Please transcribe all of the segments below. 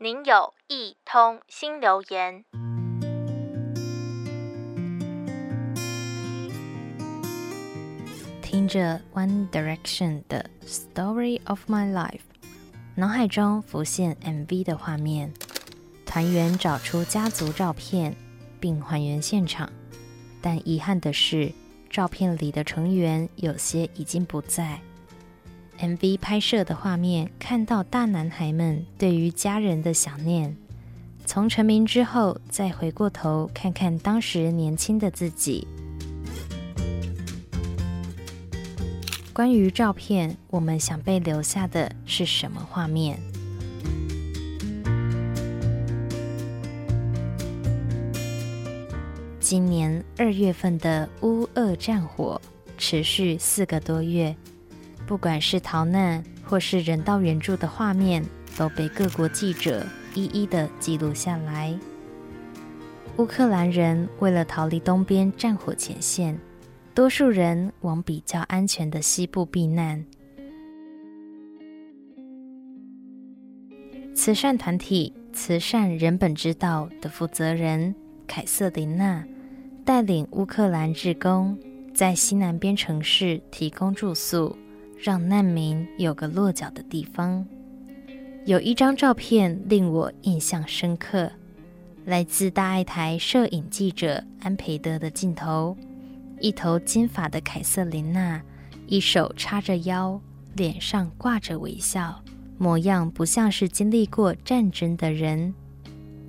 您有一通新留言。听着 One Direction 的《Story of My Life》，脑海中浮现 MV 的画面，团员找出家族照片并还原现场，但遗憾的是，照片里的成员有些已经不在。MV 拍摄的画面，看到大男孩们对于家人的想念。从成名之后，再回过头看看当时年轻的自己。关于照片，我们想被留下的是什么画面？今年二月份的乌俄战火持续四个多月。不管是逃难或是人道援助的画面，都被各国记者一一的记录下来。乌克兰人为了逃离东边战火前线，多数人往比较安全的西部避难。慈善团体“慈善人本之道”的负责人凯瑟琳娜带领乌克兰志工，在西南边城市提供住宿。让难民有个落脚的地方。有一张照片令我印象深刻，来自大爱台摄影记者安培德的镜头。一头金发的凯瑟琳娜，一手叉着腰，脸上挂着微笑，模样不像是经历过战争的人。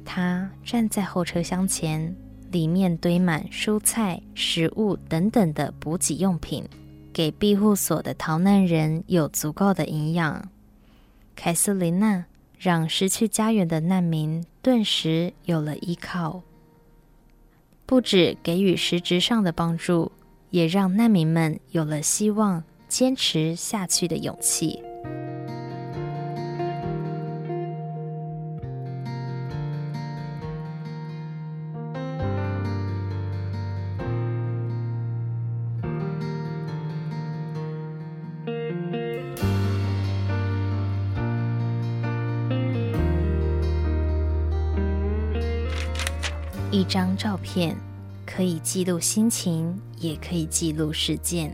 她站在后车厢前，里面堆满蔬菜、食物等等的补给用品。给庇护所的逃难人有足够的营养。凯瑟琳娜让失去家园的难民顿时有了依靠，不止给予实质上的帮助，也让难民们有了希望坚持下去的勇气。一张照片可以记录心情，也可以记录事件。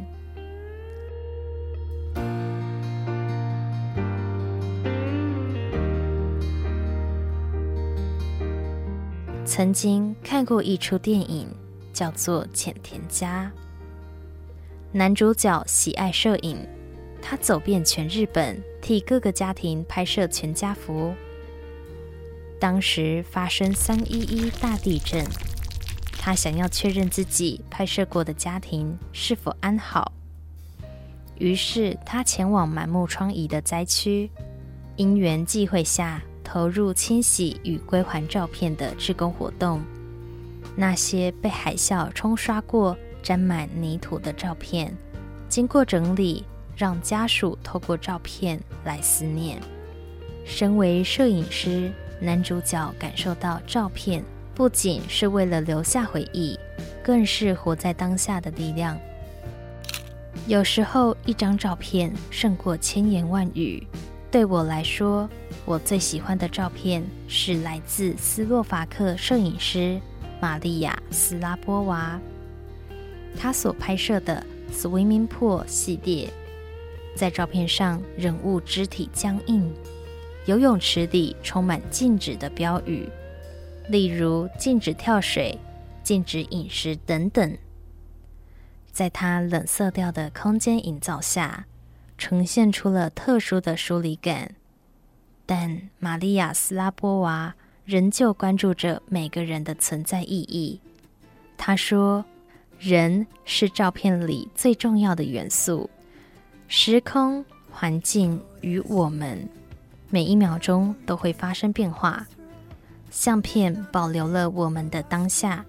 曾经看过一出电影，叫做《浅田家》。男主角喜爱摄影，他走遍全日本，替各个家庭拍摄全家福。当时发生三一一大地震，他想要确认自己拍摄过的家庭是否安好，于是他前往满目疮痍的灾区，因缘际会下投入清洗与归还照片的志工活动。那些被海啸冲刷过、沾满泥土的照片，经过整理，让家属透过照片来思念。身为摄影师。男主角感受到，照片不仅是为了留下回忆，更是活在当下的力量。有时候，一张照片胜过千言万语。对我来说，我最喜欢的照片是来自斯洛伐克摄影师玛利亚·斯拉波娃，他所拍摄的 Swimming Pool 系列。在照片上，人物肢体僵硬。游泳池里充满禁止的标语，例如禁止跳水、禁止饮食等等。在它冷色调的空间营造下，呈现出了特殊的疏离感。但玛利亚·斯拉波娃仍旧关注着每个人的存在意义。她说：“人是照片里最重要的元素，时空、环境与我们。”每一秒钟都会发生变化，相片保留了我们的当下。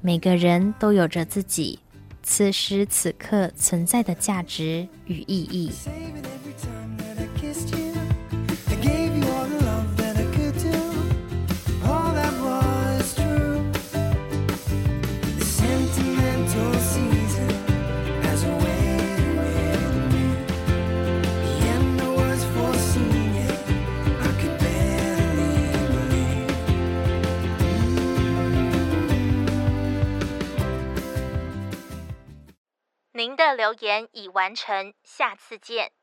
每个人都有着自己此时此刻存在的价值与意义。您的留言已完成，下次见。